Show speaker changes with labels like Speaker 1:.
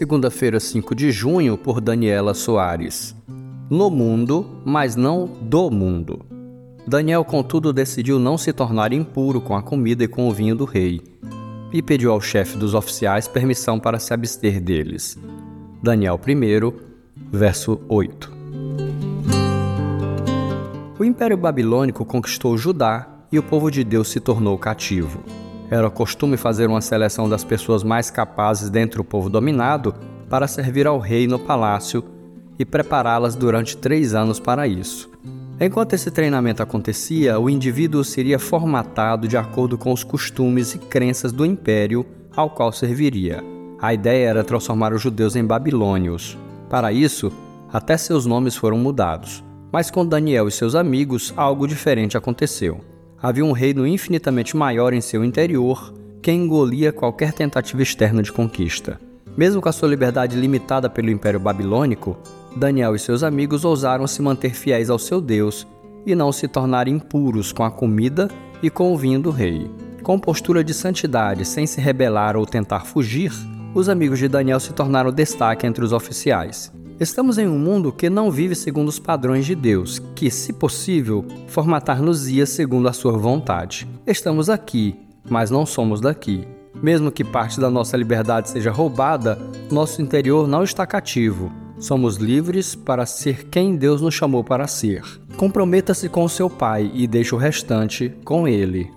Speaker 1: Segunda-feira, 5 de junho, por Daniela Soares. No mundo, mas não do mundo. Daniel, contudo, decidiu não se tornar impuro com a comida e com o vinho do rei, e pediu ao chefe dos oficiais permissão para se abster deles. Daniel 1, verso 8. O Império Babilônico conquistou Judá e o povo de Deus se tornou cativo. Era costume fazer uma seleção das pessoas mais capazes dentre o povo dominado para servir ao rei no palácio e prepará-las durante três anos para isso. Enquanto esse treinamento acontecia, o indivíduo seria formatado de acordo com os costumes e crenças do império ao qual serviria. A ideia era transformar os judeus em babilônios. Para isso, até seus nomes foram mudados. Mas com Daniel e seus amigos, algo diferente aconteceu havia um reino infinitamente maior em seu interior que engolia qualquer tentativa externa de conquista. Mesmo com a sua liberdade limitada pelo Império Babilônico, Daniel e seus amigos ousaram se manter fiéis ao seu Deus e não se tornar impuros com a comida e com o vinho do rei. Com postura de santidade, sem se rebelar ou tentar fugir, os amigos de Daniel se tornaram destaque entre os oficiais. Estamos em um mundo que não vive segundo os padrões de Deus, que, se possível, formatar-nos-ia segundo a sua vontade. Estamos aqui, mas não somos daqui. Mesmo que parte da nossa liberdade seja roubada, nosso interior não está cativo. Somos livres para ser quem Deus nos chamou para ser. Comprometa-se com o seu Pai e deixe o restante com Ele.